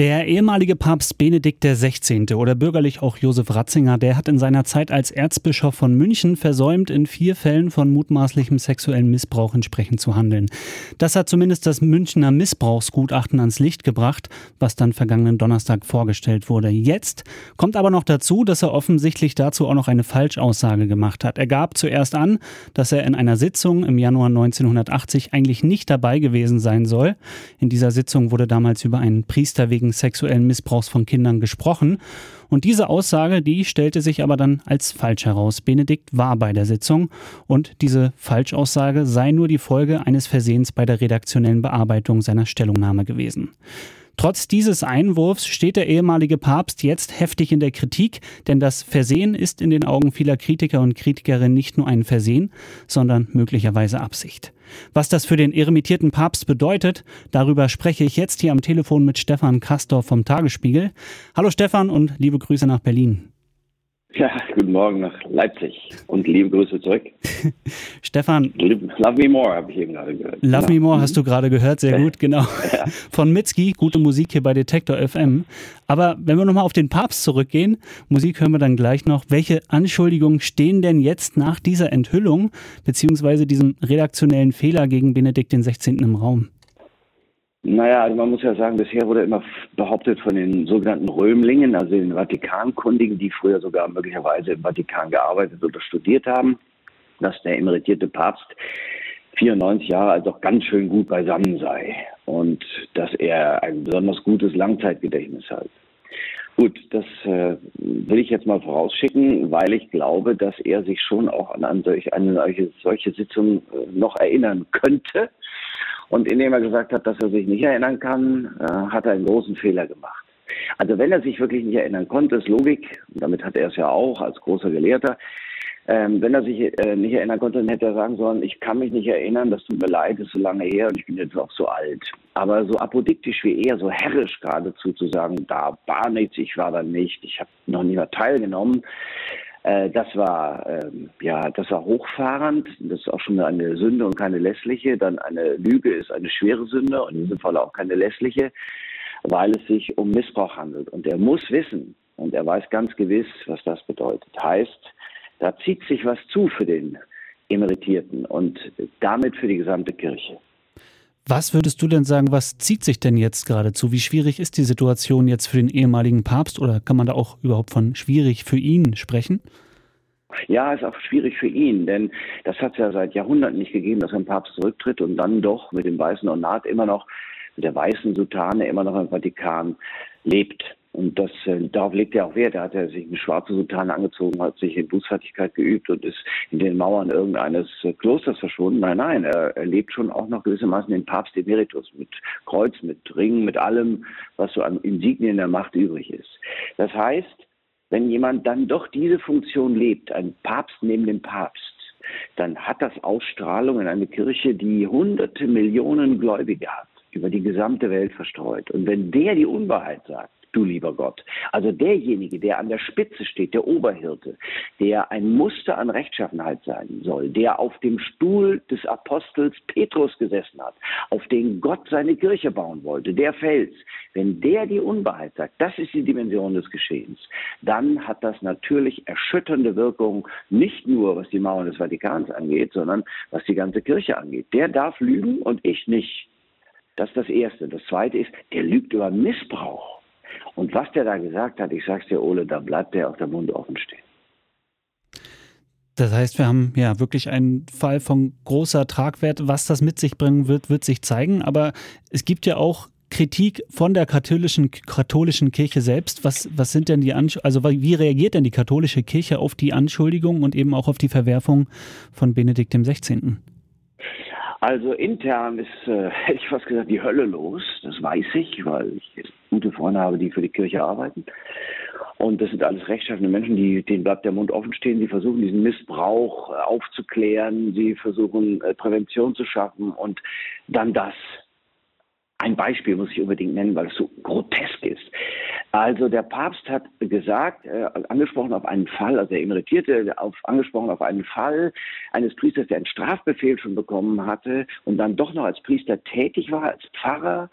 Der ehemalige Papst Benedikt XVI. oder bürgerlich auch Josef Ratzinger, der hat in seiner Zeit als Erzbischof von München versäumt, in vier Fällen von mutmaßlichem sexuellen Missbrauch entsprechend zu handeln. Das hat zumindest das Münchner Missbrauchsgutachten ans Licht gebracht, was dann vergangenen Donnerstag vorgestellt wurde. Jetzt kommt aber noch dazu, dass er offensichtlich dazu auch noch eine Falschaussage gemacht hat. Er gab zuerst an, dass er in einer Sitzung im Januar 1980 eigentlich nicht dabei gewesen sein soll. In dieser Sitzung wurde damals über einen Priester wegen wegen sexuellen Missbrauchs von Kindern gesprochen. Und diese Aussage, die stellte sich aber dann als falsch heraus. Benedikt war bei der Sitzung und diese Falschaussage sei nur die Folge eines Versehens bei der redaktionellen Bearbeitung seiner Stellungnahme gewesen. Trotz dieses Einwurfs steht der ehemalige Papst jetzt heftig in der Kritik, denn das Versehen ist in den Augen vieler Kritiker und Kritikerinnen nicht nur ein Versehen, sondern möglicherweise Absicht. Was das für den eremitierten Papst bedeutet, darüber spreche ich jetzt hier am Telefon mit Stefan Kastor vom Tagesspiegel. Hallo Stefan und liebe Grüße nach Berlin. Ja, guten Morgen nach Leipzig und liebe Grüße zurück. Stefan. Love Me More habe ich eben gerade gehört. Love genau. Me More hast du gerade gehört, sehr gut, genau. Ja. Von Mitski, gute Musik hier bei Detektor FM. Aber wenn wir nochmal auf den Papst zurückgehen, Musik hören wir dann gleich noch. Welche Anschuldigungen stehen denn jetzt nach dieser Enthüllung beziehungsweise diesem redaktionellen Fehler gegen Benedikt XVI. im Raum? Naja, also man muss ja sagen, bisher wurde immer behauptet von den sogenannten Römlingen, also den Vatikankundigen, die früher sogar möglicherweise im Vatikan gearbeitet oder studiert haben, dass der emeritierte Papst 94 Jahre alt doch ganz schön gut beisammen sei und dass er ein besonders gutes Langzeitgedächtnis hat. Gut, das äh, will ich jetzt mal vorausschicken, weil ich glaube, dass er sich schon auch an, an solch, eine solche, solche Sitzung äh, noch erinnern könnte und indem er gesagt hat, dass er sich nicht erinnern kann, äh, hat er einen großen Fehler gemacht. Also wenn er sich wirklich nicht erinnern konnte, ist Logik, damit hat er es ja auch als großer Gelehrter, ähm, wenn er sich äh, nicht erinnern konnte, dann hätte er sagen sollen, ich kann mich nicht erinnern, das tut mir leid, ist so lange her und ich bin jetzt auch so alt. Aber so apodiktisch wie er, so herrisch geradezu zu sagen, da war nichts, ich war da nicht, ich habe noch nie mehr teilgenommen, das war ähm, ja, das war hochfahrend. Das ist auch schon eine Sünde und keine lässliche. Dann eine Lüge ist eine schwere Sünde und in diesem Fall auch keine lässliche, weil es sich um Missbrauch handelt. Und er muss wissen und er weiß ganz gewiss, was das bedeutet. Heißt, da zieht sich was zu für den Emeritierten und damit für die gesamte Kirche. Was würdest du denn sagen, was zieht sich denn jetzt geradezu? Wie schwierig ist die Situation jetzt für den ehemaligen Papst oder kann man da auch überhaupt von schwierig für ihn sprechen? Ja, ist auch schwierig für ihn, denn das hat es ja seit Jahrhunderten nicht gegeben, dass ein Papst zurücktritt und dann doch mit dem weißen Ornat immer noch, mit der weißen Sutane immer noch im Vatikan lebt. Und das, äh, darauf legt er auch Wert. Er hat ja sich eine schwarze Sutane angezogen, hat sich in Bußfertigkeit geübt und ist in den Mauern irgendeines äh, Klosters verschwunden. Nein, nein, er, er lebt schon auch noch gewissermaßen den Papst Emeritus mit Kreuz, mit Ring, mit allem, was so an Insignien der Macht übrig ist. Das heißt, wenn jemand dann doch diese Funktion lebt, ein Papst neben dem Papst, dann hat das Ausstrahlung in eine Kirche, die hunderte Millionen Gläubige hat, über die gesamte Welt verstreut. Und wenn der die Unwahrheit sagt, du lieber Gott. Also derjenige, der an der Spitze steht, der Oberhirte, der ein Muster an Rechtschaffenheit sein soll, der auf dem Stuhl des Apostels Petrus gesessen hat, auf den Gott seine Kirche bauen wollte, der Fels, wenn der die Unwahrheit sagt, das ist die Dimension des Geschehens, dann hat das natürlich erschütternde Wirkung, nicht nur was die Mauern des Vatikans angeht, sondern was die ganze Kirche angeht. Der darf lügen und ich nicht. Das ist das Erste. Das Zweite ist, der lügt über Missbrauch. Und was der da gesagt hat, ich sag's dir, Ole, da bleibt der auf der Mund offen stehen. Das heißt, wir haben ja wirklich einen Fall von großer Tragwert. Was das mit sich bringen wird, wird sich zeigen. Aber es gibt ja auch Kritik von der katholischen, katholischen Kirche selbst. Was, was sind denn die Ansch also wie reagiert denn die katholische Kirche auf die Anschuldigung und eben auch auf die Verwerfung von Benedikt XVI.? Also intern ist, äh, hätte ich fast gesagt, die Hölle los. Das weiß ich, weil ich gute Freunde habe, die für die Kirche arbeiten. Und das sind alles rechtschaffende Menschen, die, denen bleibt der Mund offen stehen. Sie versuchen diesen Missbrauch äh, aufzuklären. Sie versuchen äh, Prävention zu schaffen und dann das. Ein Beispiel muss ich unbedingt nennen, weil es so grotesk ist. Also der Papst hat gesagt, äh, angesprochen auf einen Fall, also er emeritierte, auf, angesprochen auf einen Fall eines Priesters, der einen Strafbefehl schon bekommen hatte und dann doch noch als Priester tätig war, als Pfarrer,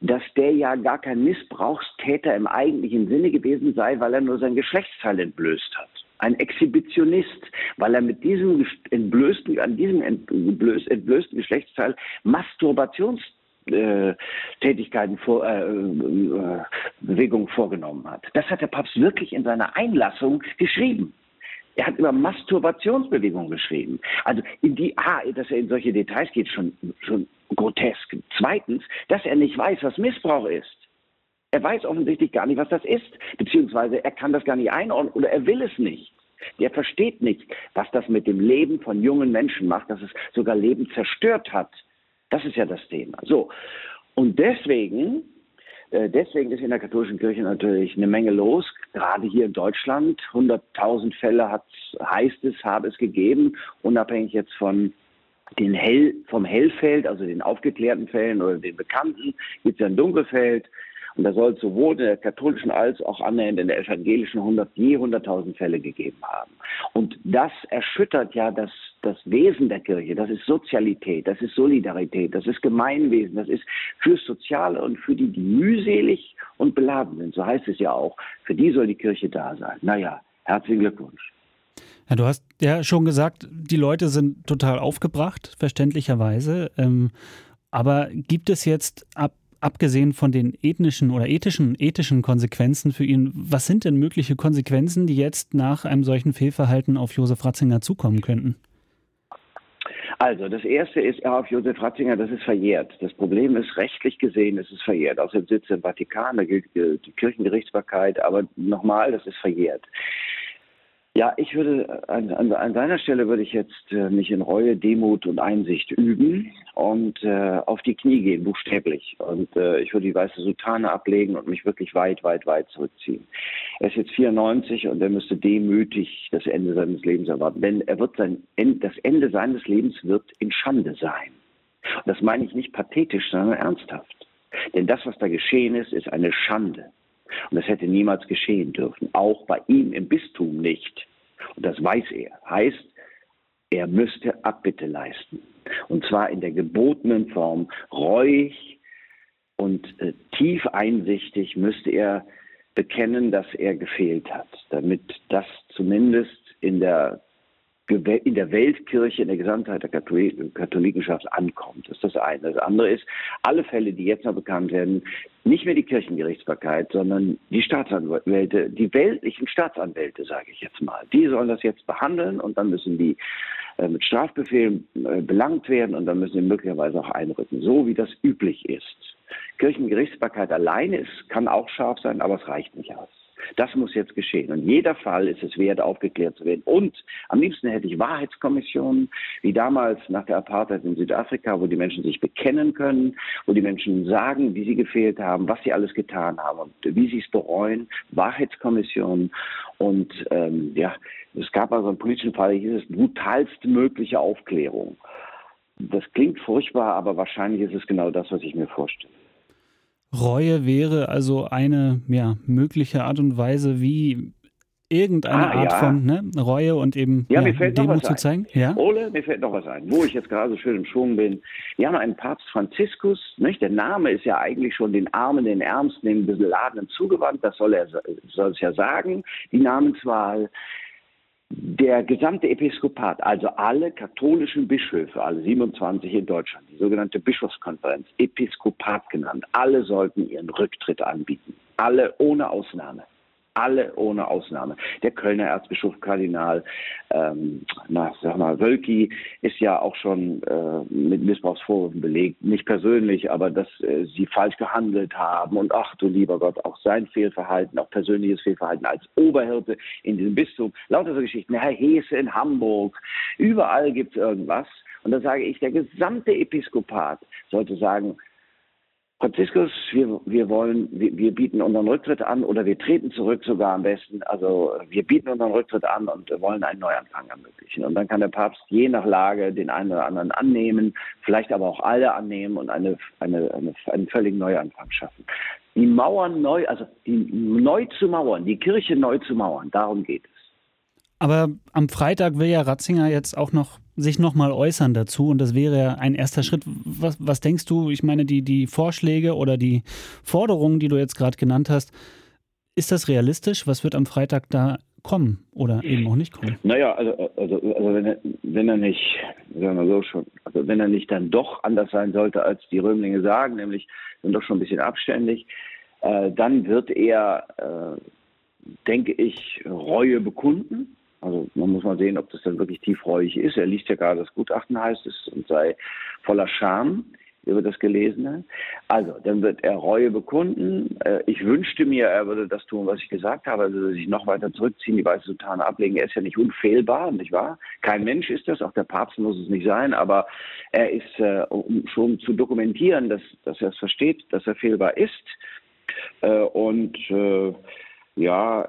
dass der ja gar kein Missbrauchstäter im eigentlichen Sinne gewesen sei, weil er nur sein Geschlechtsteil entblößt hat ein Exhibitionist, weil er mit diesem entblößten, an diesem entblößten Geschlechtsteil Masturbations äh, Tätigkeiten vor, äh, äh, Bewegungen vorgenommen hat. Das hat der Papst wirklich in seiner Einlassung geschrieben. Er hat über Masturbationsbewegungen geschrieben. Also in die, ah, dass er in solche Details geht, schon, schon grotesk. Zweitens, dass er nicht weiß, was Missbrauch ist. Er weiß offensichtlich gar nicht, was das ist, beziehungsweise er kann das gar nicht einordnen oder er will es nicht. Der versteht nicht, was das mit dem Leben von jungen Menschen macht, dass es sogar Leben zerstört hat. Das ist ja das Thema. So. Und deswegen, äh, deswegen ist in der katholischen Kirche natürlich eine Menge los. Gerade hier in Deutschland. 100.000 Fälle hat, heißt es, habe es gegeben, unabhängig jetzt von den Hell, vom Hellfeld, also den aufgeklärten Fällen oder den bekannten, gibt es ja ein Dunkelfeld. Und da soll es sowohl in der katholischen als auch annähernd in der evangelischen 100, je 100.000 Fälle gegeben haben. Und das erschüttert ja das, das Wesen der Kirche. Das ist Sozialität, das ist Solidarität, das ist Gemeinwesen, das ist fürs Soziale und für die, die mühselig und beladen sind. So heißt es ja auch. Für die soll die Kirche da sein. Naja, herzlichen Glückwunsch. Ja, du hast ja schon gesagt, die Leute sind total aufgebracht, verständlicherweise. Ähm, aber gibt es jetzt ab abgesehen von den ethnischen oder ethischen, ethischen Konsequenzen für ihn, was sind denn mögliche Konsequenzen, die jetzt nach einem solchen Fehlverhalten auf Josef Ratzinger zukommen könnten? Also, das erste ist auf Josef Ratzinger, das ist verjährt. Das Problem ist, rechtlich gesehen, es ist verjährt. Außerdem sitzt im Vatikan, da gilt die Kirchengerichtsbarkeit, aber nochmal, das ist verjährt. Ja, ich würde an, an, an seiner Stelle würde ich jetzt äh, mich in Reue, Demut und Einsicht üben und äh, auf die Knie gehen, buchstäblich. Und äh, ich würde die weiße Sultane ablegen und mich wirklich weit, weit, weit zurückziehen. Er ist jetzt 94 und er müsste demütig das Ende seines Lebens erwarten. Denn er wird sein das Ende seines Lebens wird in Schande sein. Und das meine ich nicht pathetisch, sondern ernsthaft. Denn das, was da geschehen ist, ist eine Schande. Und das hätte niemals geschehen dürfen, auch bei ihm im Bistum nicht. Und das weiß er. Heißt, er müsste Abbitte leisten. Und zwar in der gebotenen Form, reuig und äh, tief einsichtig müsste er bekennen, dass er gefehlt hat, damit das zumindest in der in der Weltkirche, in der Gesamtheit der Katholikenschaft ankommt. Das ist das eine. Das andere ist, alle Fälle, die jetzt noch bekannt werden, nicht mehr die Kirchengerichtsbarkeit, sondern die Staatsanwälte, die weltlichen Staatsanwälte, sage ich jetzt mal. Die sollen das jetzt behandeln und dann müssen die äh, mit Strafbefehlen äh, belangt werden und dann müssen sie möglicherweise auch einrücken, so wie das üblich ist. Kirchengerichtsbarkeit alleine ist, kann auch scharf sein, aber es reicht nicht aus. Das muss jetzt geschehen. Und jeder Fall ist es wert, aufgeklärt zu werden. Und am liebsten hätte ich Wahrheitskommissionen, wie damals nach der Apartheid in Südafrika, wo die Menschen sich bekennen können, wo die Menschen sagen, wie sie gefehlt haben, was sie alles getan haben und wie sie es bereuen. Wahrheitskommissionen. Und ähm, ja, es gab also einen politischen Fall, hier ist es brutalste mögliche Aufklärung. Das klingt furchtbar, aber wahrscheinlich ist es genau das, was ich mir vorstelle. Reue wäre also eine ja, mögliche Art und Weise, wie irgendeine ah, Art ja. von ne, Reue und eben ja, ja, mir Demut zu zeigen. Ja? Ole, mir fällt noch was ein, wo ich jetzt gerade so schön im Schwung bin. Wir haben einen Papst Franziskus, nicht? der Name ist ja eigentlich schon den Armen, den Ärmsten, den Beladenen zugewandt, das soll er soll es ja sagen, die Namenswahl der gesamte Episkopat, also alle katholischen Bischöfe, alle 27 in Deutschland, die sogenannte Bischofskonferenz, Episkopat genannt, alle sollten ihren Rücktritt anbieten. Alle ohne Ausnahme alle ohne Ausnahme. Der Kölner Erzbischof Kardinal, ähm, na, sag mal, Wölki ist ja auch schon äh, mit Missbrauchsvorwürfen belegt. Nicht persönlich, aber dass äh, sie falsch gehandelt haben und ach du lieber Gott, auch sein Fehlverhalten, auch persönliches Fehlverhalten als Oberhirte in diesem Bistum. Lauter so Geschichten. Herr Hese in Hamburg. Überall gibt es irgendwas. Und da sage ich, der gesamte Episkopat sollte sagen, Franziskus, wir, wir wollen, wir, wir, bieten unseren Rücktritt an oder wir treten zurück sogar am besten. Also wir bieten unseren Rücktritt an und wollen einen Neuanfang ermöglichen. Und dann kann der Papst je nach Lage den einen oder anderen annehmen, vielleicht aber auch alle annehmen und eine, eine, eine, einen völligen Neuanfang schaffen. Die Mauern neu, also die neu zu mauern, die Kirche neu zu mauern, darum geht es. Aber am Freitag will ja Ratzinger jetzt auch noch sich nochmal äußern dazu und das wäre ein erster Schritt. Was, was denkst du? Ich meine, die, die Vorschläge oder die Forderungen, die du jetzt gerade genannt hast, ist das realistisch? Was wird am Freitag da kommen oder eben auch nicht kommen? Naja, also, also, also wenn, er, wenn er nicht, sagen wir so schon, also wenn er nicht dann doch anders sein sollte, als die Römlinge sagen, nämlich dann doch schon ein bisschen abständig, äh, dann wird er, äh, denke ich, Reue bekunden also man muss mal sehen, ob das dann wirklich tiefreuig ist. Er liest ja gerade das Gutachten, heißt es, und sei voller Scham über das Gelesene. Also, dann wird er Reue bekunden. Äh, ich wünschte mir, er würde das tun, was ich gesagt habe, also sich noch weiter zurückziehen, die weiße Sultane ablegen. Er ist ja nicht unfehlbar, nicht wahr? Kein Mensch ist das, auch der Papst muss es nicht sein, aber er ist, äh, um schon zu dokumentieren, dass, dass er es versteht, dass er fehlbar ist. Äh, und ja,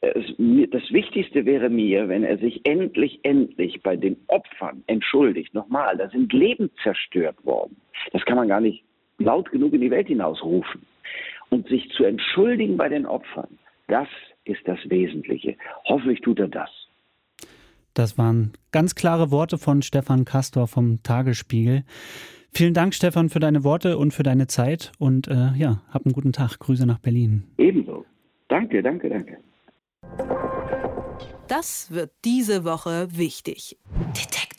das Wichtigste wäre mir, wenn er sich endlich, endlich bei den Opfern entschuldigt. Nochmal, da sind Leben zerstört worden. Das kann man gar nicht laut genug in die Welt hinausrufen. Und sich zu entschuldigen bei den Opfern, das ist das Wesentliche. Hoffentlich tut er das. Das waren ganz klare Worte von Stefan Kastor vom Tagesspiegel. Vielen Dank, Stefan, für deine Worte und für deine Zeit. Und äh, ja, hab einen guten Tag. Grüße nach Berlin. Ebenso. Danke, danke, danke. Das wird diese Woche wichtig. Detektor.